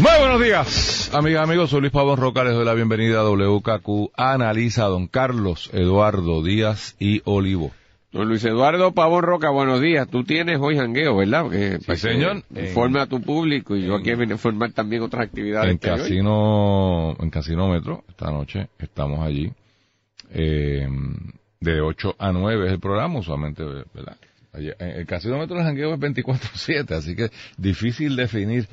Muy buenos días, amigas, amigos. Soy Luis Pavón Roca. Les doy la bienvenida a WKQ. Analiza a don Carlos Eduardo Díaz y Olivo. Don Luis Eduardo Pavón Roca, buenos días. Tú tienes hoy jangueo, ¿verdad? Porque, Sí, señor. Informe a tu público y yo aquí vengo a informar también otras actividades En que hay hoy. Casino, en Casinómetro, esta noche estamos allí. Eh, de 8 a 9 es el programa, usualmente, ¿verdad? En El Casinómetro del jangueo es 24-7, así que difícil definir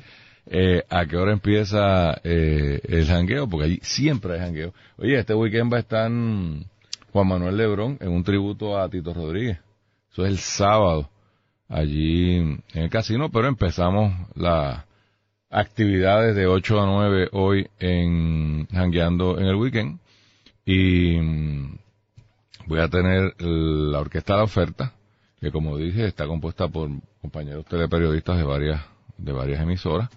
eh, a qué hora empieza eh, el jangueo, porque allí siempre hay jangueo. Oye, este weekend va a estar Juan Manuel Lebrón en un tributo a Tito Rodríguez. Eso es el sábado, allí en el casino, pero empezamos las actividades de 8 a 9 hoy en jangueando en el weekend. Y mm, voy a tener la orquesta de oferta, que como dije está compuesta por compañeros teleperiodistas de varias, de varias emisoras.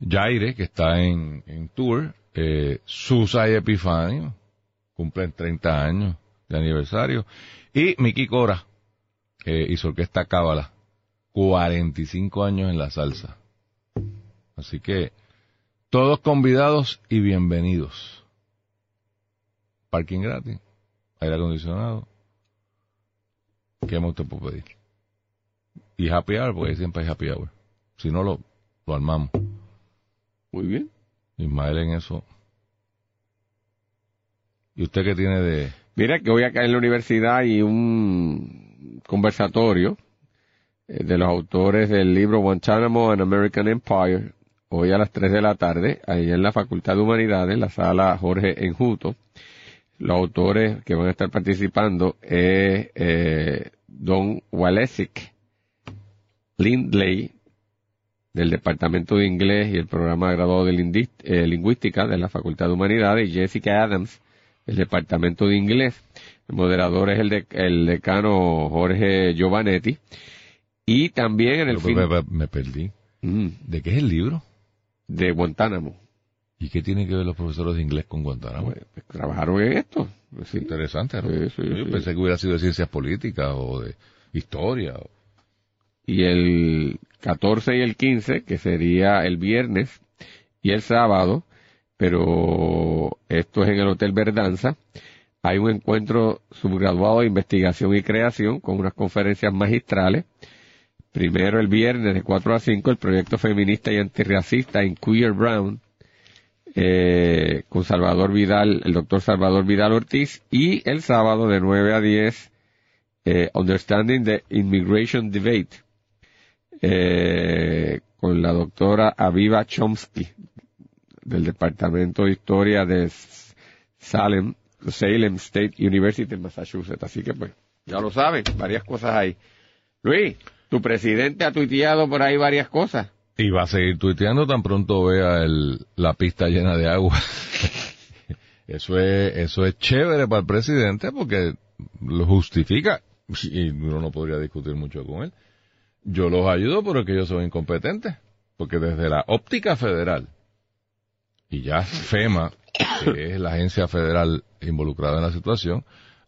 Jaire, que está en, en tour, eh, Susa y Epifanio, cumplen 30 años de aniversario, y Miki Cora, eh, y su orquesta Cábala, 45 años en la salsa. Así que, todos convidados y bienvenidos. Parking gratis, aire acondicionado. ¿Qué más usted puede pedir? Y happy hour, porque siempre hay happy hour. Si no, lo, lo armamos. Muy bien. Ismael en eso. ¿Y usted qué tiene de...? Mira que hoy acá en la universidad hay un conversatorio eh, de los autores del libro Guantánamo and American Empire, hoy a las 3 de la tarde, ahí en la Facultad de Humanidades, en la sala Jorge Enjuto. Los autores que van a estar participando es eh, Don Walesic Lindley, del Departamento de Inglés y el programa graduado de eh, Lingüística de la Facultad de Humanidades, y Jessica Adams, del Departamento de Inglés. El moderador es el, de- el decano Jorge Giovanetti. Y también en el fin Me, perdí. Mm, ¿De qué es el libro? de Guantánamo. ¿Y qué tienen que ver los profesores de inglés con Guantánamo? Pues, pues, trabajaron en esto. Sí. Interesante, ¿no? Sí, sí, Yo pensé que hubiera sido de ciencias políticas o de historia. o- y el 14 y el 15, que sería el viernes y el sábado, pero esto es en el Hotel Verdanza, hay un encuentro subgraduado de investigación y creación con unas conferencias magistrales. Primero el viernes de 4 a 5, el proyecto feminista y antirracista en Queer Brown, eh, con Salvador Vidal, el doctor Salvador Vidal Ortiz, y el sábado de 9 a 10, eh, Understanding the Immigration Debate, eh, con la doctora Aviva Chomsky del Departamento de Historia de Salem, Salem State University en Massachusetts. Así que pues, ya lo saben, varias cosas ahí. Luis, tu presidente ha tuiteado por ahí varias cosas. Y va a seguir tuiteando tan pronto vea el, la pista llena de agua. eso es, eso es chévere para el presidente porque lo justifica y uno no podría discutir mucho con él. Yo los ayudo pero es que yo soy incompetente. Porque desde la óptica federal y ya FEMA, que es la agencia federal involucrada en la situación,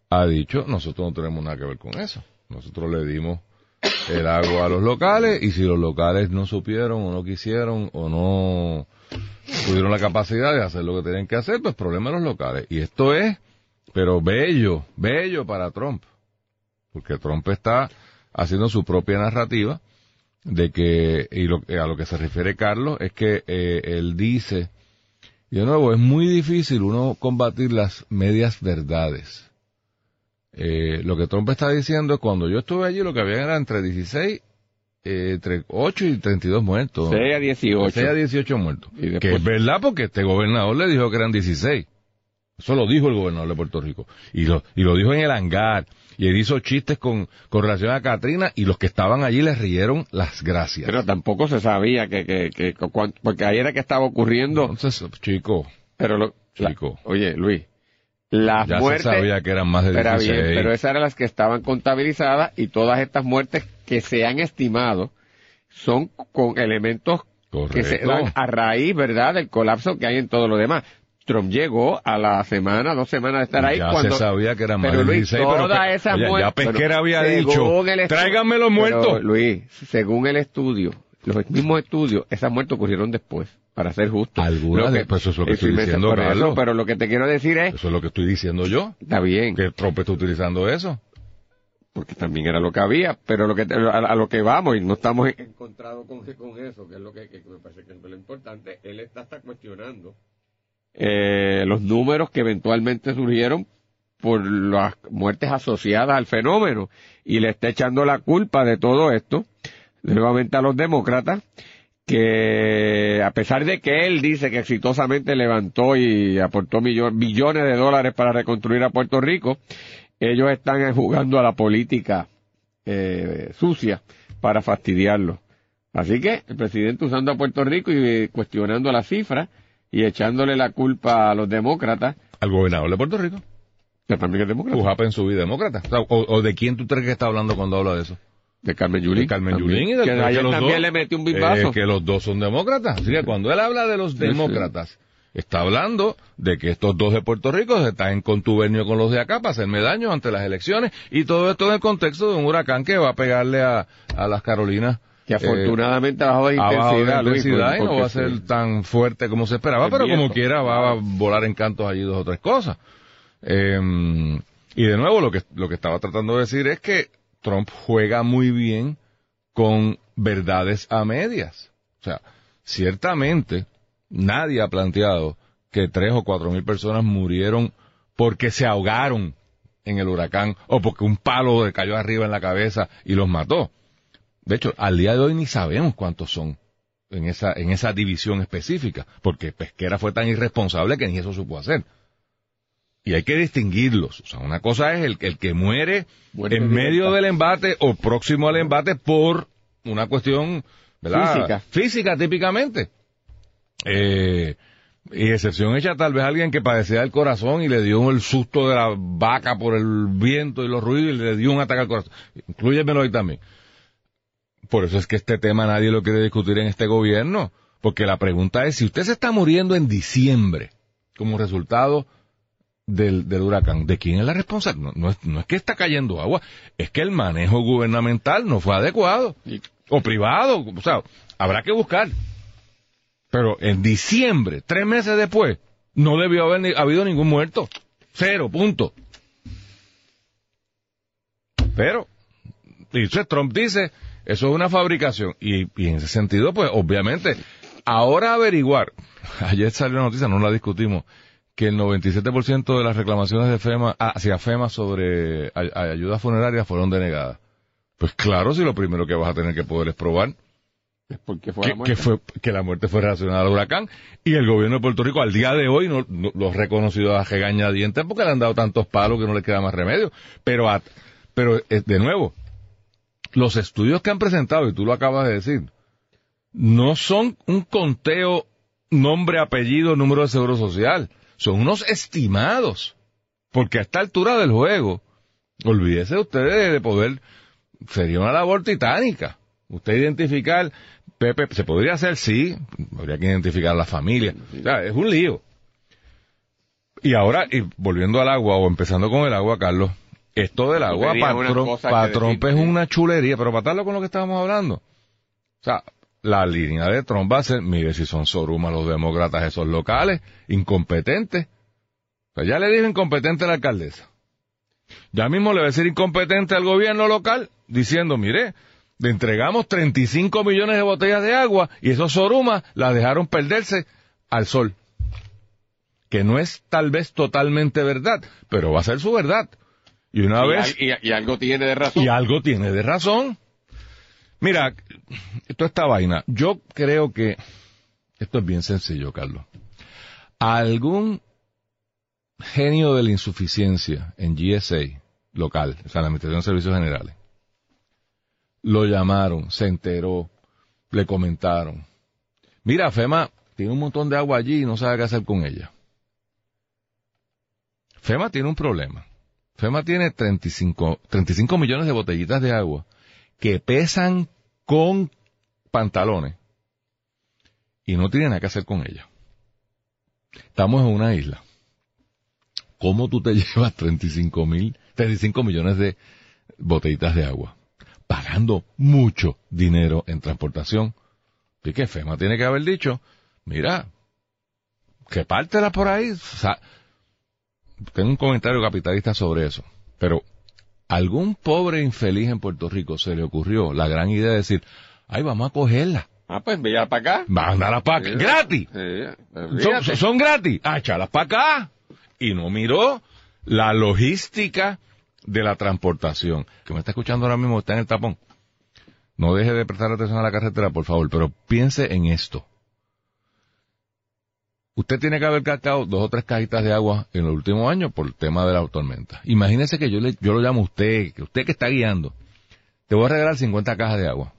ha dicho, nosotros no tenemos nada que ver con eso. Nosotros le dimos el agua a los locales y si los locales no supieron o no quisieron o no tuvieron la capacidad de hacer lo que tenían que hacer, pues problema de los locales. Y esto es, pero bello, bello para Trump. Porque Trump está haciendo su propia narrativa de que, y lo, a lo que se refiere Carlos, es que eh, él dice, y de nuevo, es muy difícil uno combatir las medias verdades. Eh, lo que Trump está diciendo es cuando yo estuve allí lo que había era entre 16, eh, entre 8 y 32 muertos. 6 a 18. 6 a 18 muertos. Y después- Que es verdad porque este gobernador le dijo que eran 16. Eso lo dijo el gobernador de Puerto Rico. Y lo, y lo dijo en el hangar. Y él hizo chistes con, con relación a Katrina y los que estaban allí le rieron las gracias. Pero tampoco se sabía que, que, que, porque ahí era que estaba ocurriendo, Entonces, chico, pero lo, La- chico. oye, Luis, las Ya muertes... se sabía que eran más de Pero 16. bien, pero esas eran las que estaban contabilizadas y todas estas muertes que se han estimado son con elementos que se Correcto. dan a raíz, ¿verdad?, del colapso que hay en todo lo demás. Trump llegó a la semana, dos semanas de estar ahí ya cuando... se sabía que eran más pero Luis, 16, pero todas que- esas oye, muertes... ya Pesquera pero había según dicho, tráiganme los Pero, muertos. Luis, según el estudio, los mismos estudios, esas muertes ocurrieron después, para ser justo. Algunas Lo de- pues eso es lo que estoy diciendo, por eso, Carlos. pero lo que te quiero decir es, Eso es lo que estoy diciendo yo. está bien, Que Trump está utilizando eso. porque también era lo que había, pero lo que a, a lo que vamos y no estamos encontrados con, con eso, que es lo que, que me parece que es lo importante, él está, está cuestionando eh, los números que eventualmente surgieron por las muertes asociadas al fenómeno y le está echando la culpa de todo esto nuevamente a los demócratas que a pesar de que él dice que exitosamente levantó y aportó millo- billones de dólares para reconstruir a Puerto Rico, ellos están jugando a la política eh, sucia para fastidiarlo. Así que el presidente usando a Puerto Rico y cuestionando las cifras y echándole la culpa a los demócratas, Al gobernador de Puerto Rico. que también es demócrata, Pujapa en su vida demócrata. O, sea, o- o de quién tú crees que está hablando cuando habla de eso? de Carmen Yulín. De Carmen Yulín y del que ayer los también dos, le metió un bipazo. eh, que los dos son demócratas. Así que cuando él habla de los sí. demócratas, está hablando de que estos dos de Puerto Rico están en contubernio con los de acá para hacerme daño ante las elecciones y todo esto en el contexto de un huracán que va a pegarle a, a las Carolinas. Que afortunadamente bajó de eh, abajo de intensidad, Luis, intensidad y no va a ser sí. tan fuerte como se esperaba, pero como quiera va a volar en cantos allí dos o tres cosas. Eh, y de nuevo lo que, lo que estaba tratando de decir es que Trump juega muy bien con verdades a medias. O sea, ciertamente nadie ha planteado que tres o cuatro mil personas murieron porque se ahogaron en el huracán o porque un palo le cayó arriba en la cabeza y los mató. De hecho, al día de hoy ni sabemos cuántos son en esa, en esa división específica, porque Pesquera fue tan irresponsable que ni eso supo hacer. Y hay que distinguirlos. O sea, una cosa es el, el que muere en medio del embate o próximo al embate por una cuestión ¿verdad? Física. física típicamente. Eh, y excepción hecha tal vez alguien que padecía del corazón y le dio el susto de la vaca por el viento y los ruidos y le dio un ataque al corazón. Incluyemelo ahí también. Por eso es que este tema nadie lo quiere discutir en este gobierno. Porque la pregunta es, si usted se está muriendo en diciembre como resultado del, del huracán, ¿de quién es la responsabilidad? No, no es, no es que está cayendo agua, es que el manejo gubernamental no fue adecuado. O privado, o sea, habrá que buscar. Pero en diciembre, tres meses después, no debió haber ni- habido ningún muerto. Cero, punto. Pero, y Trump dice, eso es una fabricación. Y, y en ese sentido, pues, obviamente, ahora averiguar, ayer salió la noticia, no la discutimos, que el 97% de las reclamaciones de FEMA, ah, hacia FEMA sobre ay- ay- ayudas funerarias fueron denegadas. Pues claro, si lo primero que vas a tener que poder es probar Es porque fue que, la que fue que la muerte fue relacionada al huracán y el gobierno de Puerto Rico al día de hoy no, no- lo ha reconocido a regañadientes porque le han dado tantos palos que no le queda más remedio pero a- pero eh, de nuevo los estudios que han presentado y tú lo acabas de decir no son un conteo nombre apellido número de seguro social son unos estimados porque a esta altura del juego olvídese ustedes de, de poder sería una labor titánica usted identificar Pepe, se podría hacer, sí, habría que identificar a la familia. O sea, es un lío. Y ahora, y volviendo al agua, o empezando con el agua, Carlos, esto del agua, patrón decir, es una chulería, pero patarlo con lo que estábamos hablando. O sea, la línea de Trump va a ser, mire si son sorumas los demócratas esos locales, incompetentes. O sea, ya le dije incompetente a la alcaldesa. Ya mismo le va a decir incompetente al gobierno local, diciendo, mire, le entregamos 35 millones de botellas de agua y esos sorumas las dejaron perderse al sol. Que no es tal vez totalmente verdad, pero va a ser su verdad. Y una y, vez... al- y- y algo tiene de razón. Y algo tiene de razón. Mira, esto esta vaina. Yo creo que esto es bien sencillo, Carlos. Algún genio de la insuficiencia en GSA local, o sea, la Administración de Servicios Generales, lo llamaron, se enteró, le comentaron. Mira, FEMA tiene un montón de agua allí y no sabe qué hacer con ella. FEMA tiene un problema. FEMA tiene 35, 35 millones de botellitas de agua que pesan con pantalones y no tiene nada que hacer con ellas. Estamos en una isla. ¿Cómo tú te llevas 35 mil, 35 millones de botellitas de agua? Pagando mucho dinero en transportación. Y FEMA tiene que haber dicho, mira, que pártela por ahí. Tengo un comentario capitalista sobre eso. Pero algún pobre infeliz en Puerto Rico se le ocurrió la gran idea de decir, ay, vamos a cogerla. Ah, pues envíala para acá. Mándalas para acá. Sí. ¡Gratis! Sí, Son, son gratis. Ah, échalas para acá. Y no miró la logística de la transportación. Que me está escuchando ahora mismo, está en el tapón. No deje de prestar atención a la carretera, por favor, pero piense en esto. Usted tiene que haber cargado dos o tres cajitas de agua en los últimos años por el tema de la tormenta. Imagínese que yo, le, yo lo llamo a usted, que usted que está guiando, te voy a regalar 50 cajas de agua.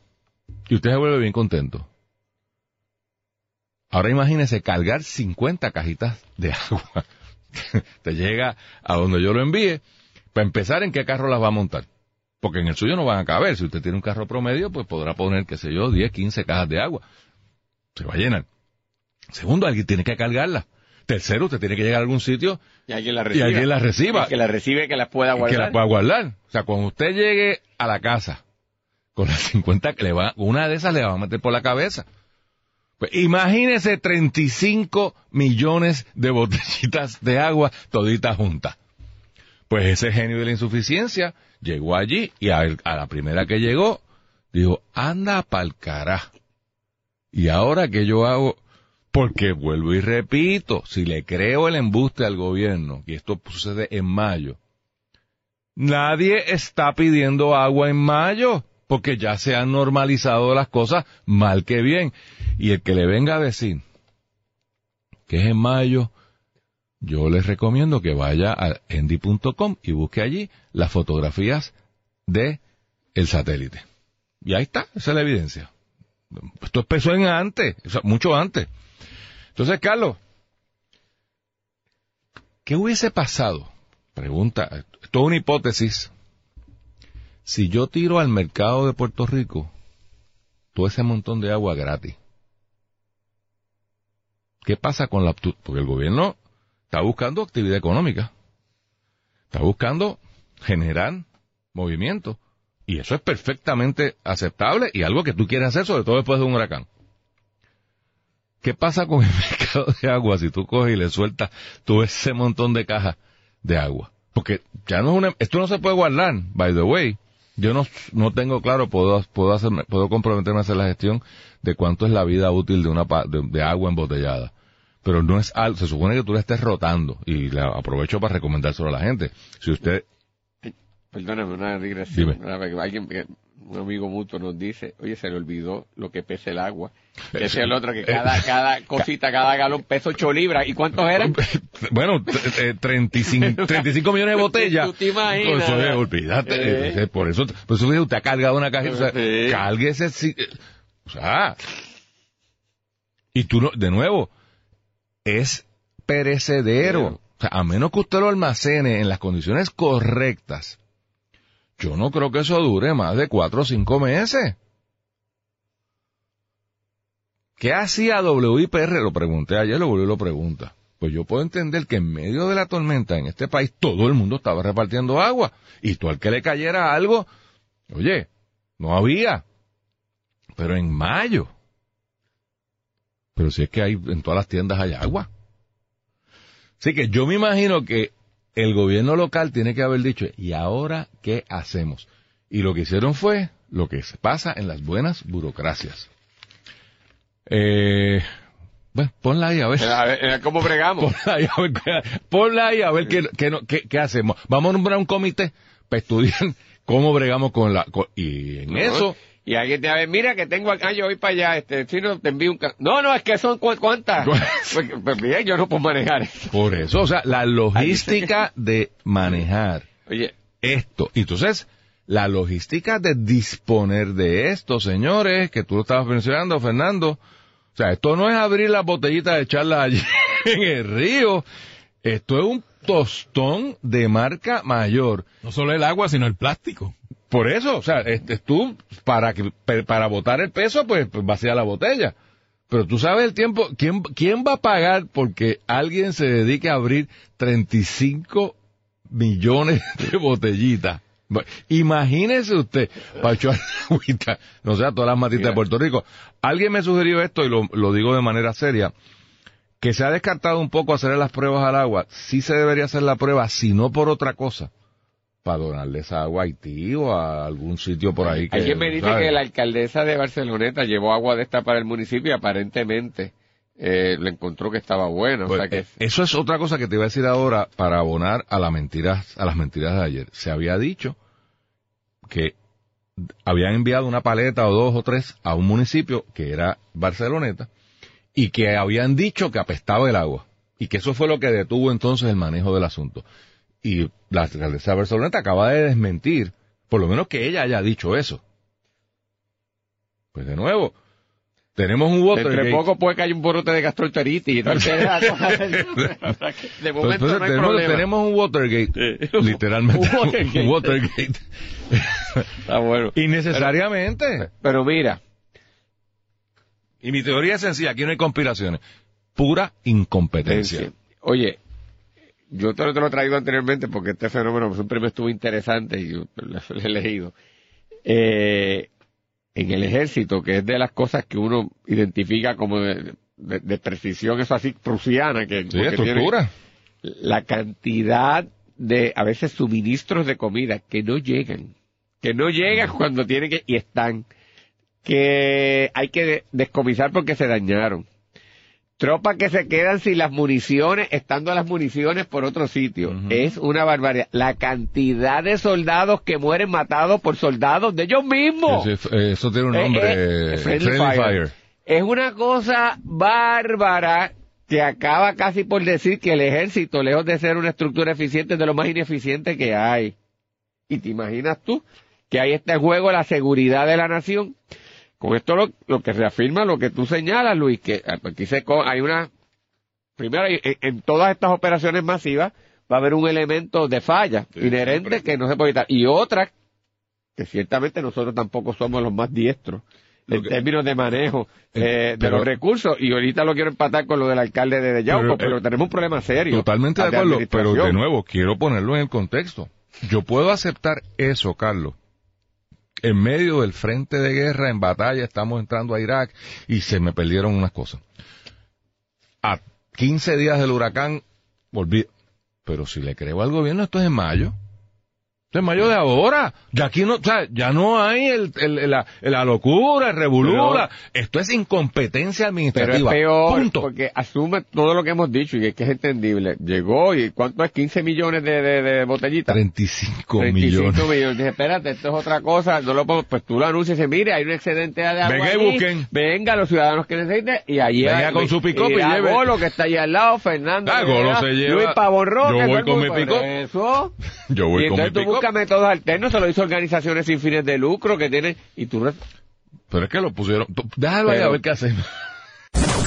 Y usted se vuelve bien contento. Ahora imagínese cargar 50 cajitas de agua. te llega a donde yo lo envíe. Para empezar, ¿en qué carro las va a montar? Porque en el suyo no van a caber. Si usted tiene un carro promedio, pues podrá poner, qué sé yo, 10, 15 cajas de agua. Se va a llenar. Segundo, alguien tiene que cargarla. Tercero, usted tiene que llegar a algún sitio Y alguien la y recibe. alguien la reciba. Que la recibe, que la pueda y guardar. que la pueda guardar. O sea, cuando usted llegue a la casa con las 50 que le va, una de esas le va a meter por la cabeza. Pues imagínese 35 millones de botellitas de agua toditas juntas. Pues ese genio de la insuficiencia llegó allí y a, a la primera que llegó dijo, anda pa'l cará. Y ahora que yo hago, porque vuelvo y repito, si le creo el embuste al gobierno, y esto sucede en mayo, nadie está pidiendo agua en mayo, porque ya se han normalizado las cosas mal que bien. Y el que le venga a decir que es en mayo, yo les recomiendo que vaya a endy.com y busque allí las fotografías de el satélite. Y ahí está, esa es la evidencia. Esto empezó en antes, o sea, mucho antes. Entonces, Carlos, ¿qué hubiese pasado? Pregunta, esto es una hipótesis. Si yo tiro al mercado de Puerto Rico todo ese montón de agua gratis, ¿qué pasa con la... Porque el gobierno está buscando actividad económica, está buscando generar movimiento, y eso es perfectamente aceptable y algo que tú quieres hacer, sobre todo después de un huracán. ¿Qué pasa con el mercado de agua si tú coges y le sueltas todo ese montón de cajas de agua? Porque ya no es una, esto no se puede guardar, by the way. Yo no, no tengo claro, puedo, puedo hacer, puedo comprometerme a hacer la gestión de cuánto es la vida útil de una, de, de agua embotellada. Pero no es algo, se supone que tú la estés rotando y la aprovecho para recomendárselo a la gente. Si usted, Perdóname, una digresión. Alguien, un amigo mutuo nos dice, oye, se le olvidó lo que pesa el agua. Ese es el otro, que cada, cada cosita, cada galón pesa 8 libras. ¿Y cuántos eran? bueno, eh, 35, 35 millones de botellas. Tú te imaginas. Pues, oye, olvídate. Eh. eh, Por eso, por eso usted ha cargado una cajita. O sea, Sí. sí, eh, o sea, y tú no, de nuevo, es perecedero. O sea, a menos que usted lo almacene en las condiciones correctas, yo no creo que eso dure más de cuatro o cinco meses. ¿Qué hacía WIPR? Lo pregunté ayer, lo volví lo pregunta. Pues yo puedo entender que en medio de la tormenta en este país todo el mundo estaba repartiendo agua. Y tú al que le cayera algo, oye, no había. Pero en mayo. Pero si es que hay, en todas las tiendas hay agua. Así que yo me imagino que el gobierno local tiene que haber dicho, ¿y ahora qué hacemos? Y lo que hicieron fue lo que se pasa en las buenas burocracias. Eh, bueno, ponla ahí a ver. A ver, ¿Cómo bregamos? Ponla ahí a ver, qué- ponla ahí a ver qué, qué, no- qué- qué hacemos. Vamos a nombrar un comité para estudiar cómo bregamos con la... con- y en eso... Y alguien te va a ver, mira que tengo acá, yo voy para allá, este, si no te envío un... ca- No, no, es que son cu- cuántas. pues, pues bien, yo no puedo manejar eso. Por eso, o sea, la logística de manejar Oye, esto. Y entonces, la logística de disponer de esto, señores, que tú lo estabas mencionando, Fernando. O sea, esto no es abrir las botellitas de echarlas allí en el río. esto es un tostón de marca mayor. No solo el agua, sino el plástico. Por eso, o sea, este, tú, para que, para botar el peso, pues, pues vacía la botella. Pero tú sabes el tiempo, ¿quién, quién va a pagar porque alguien se dedique a abrir 35 millones de botellitas? Bueno, Imagínese usted, para echar agüita, no sé, a todas las matitas de Puerto Rico. Alguien me sugirió esto y lo, lo digo de manera seria, que se ha descartado un poco hacer las pruebas al agua. Sí se debería hacer la prueba, si no por otra cosa, para donarle esa agua a Haití o a algún sitio por ahí. Que, Alguien me dice ¿sabes? que la alcaldesa de Barceloneta llevó agua de esta para el municipio y aparentemente eh, le encontró que estaba buena. o Pues, sea que eh, eso es otra cosa que te iba a decir ahora para abonar a las mentiras, a las mentiras de ayer. Se había dicho que habían enviado una paleta o dos o tres a un municipio que era Barceloneta y que habían dicho que apestaba el agua y que eso fue lo que detuvo entonces el manejo del asunto. Y la alcaldesa de Barceloneta acaba de desmentir, por lo menos que ella haya dicho eso. Pues de nuevo, tenemos un Entre Watergate. poco puede que haya un brote de gastroenteritis entonces de momento Entonces, no hay tenemos, problema. tenemos un Watergate, literalmente. Un Watergate. un Watergate. Está bueno. Innecesariamente. Pero mira, Y mi teoría es sencilla, aquí no hay conspiraciones. Pura incompetencia. Oye, yo te lo, te lo he traído anteriormente porque este fenómeno siempre me estuvo interesante y yo lo he leído. Eh, en el ejército, que es de las cosas que uno identifica como de, de- de precisión, eso así, prusiana, que, Sí, estructura. la cantidad de, a veces, suministros de comida que no llegan, que no llegan cuando tienen que, y están, que hay que de- descomisar porque se dañaron. Tropas que se quedan sin las municiones, estando las municiones por otro sitio. Es una barbaridad. La cantidad de soldados que mueren matados por soldados de ellos mismos. Eso, eso tiene un Eh, nombre. eh, Friendly Friendly Fire. Fire. Es una cosa bárbara que acaba casi por decir que el ejército, lejos de ser una estructura eficiente, es de lo más ineficiente que hay. Y te imaginas tú que ahí está en juego la seguridad de la nación. Con esto lo, lo que reafirma lo que tú señalas, Luis, que eh, aquí se co- hay una... Primero, en, todas estas operaciones masivas va a haber un elemento de falla inherente que no se puede evitar. Y otra, que ciertamente nosotros tampoco somos los más diestros en que- términos de manejo eh, de pero- los recursos. Y ahorita lo quiero empatar con lo del alcalde de Yauco, pero, Pero, eh, tenemos un problema serio. Totalmente de acuerdo, pero de nuevo, quiero ponerlo en el contexto. Yo puedo aceptar eso, Carlos. En medio del frente de guerra, en batalla, estamos entrando a Irak y se me perdieron unas cosas. A 15 días del huracán, volví. Pero si le creo al gobierno, esto es en mayo. Es mayo de ahora. Ya aquí no, o sea, ya no hay el, el- la, la locura, el revolura. Esto es incompetencia Pero es administrativa. peor, Punto. porque asume todo lo que hemos dicho y es que es entendible. Llegó y ¿cuánto es? 15 millones de, de, de botellitas. 35 35 millones. millones. Dije, espérate, esto es otra cosa, no lo puedo, pues tú lo anuncias y dices, mire, hay un excedente de agua Venga y busquen. Venga, los ciudadanos que necesiten, y allí Venga con su pick-up y lleve. Golo, que está allí al lado, Fernando. Ah, Golo se lleva- Luis Pavón Roque, Yo voy con mi. Eso. Yo voy con mi entonces buscas métodos alternos, se lo hizo organizaciones sin fines de lucro que tienen, y tú Pero es que lo pusieron. Déjalo ahí a ver qué hacemos.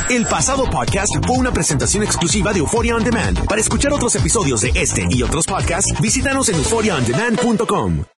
El pasado podcast fue una presentación exclusiva de Euphoria On Demand. Para escuchar otros episodios de este y otros podcasts, visítanos en euphoriaondemand.com.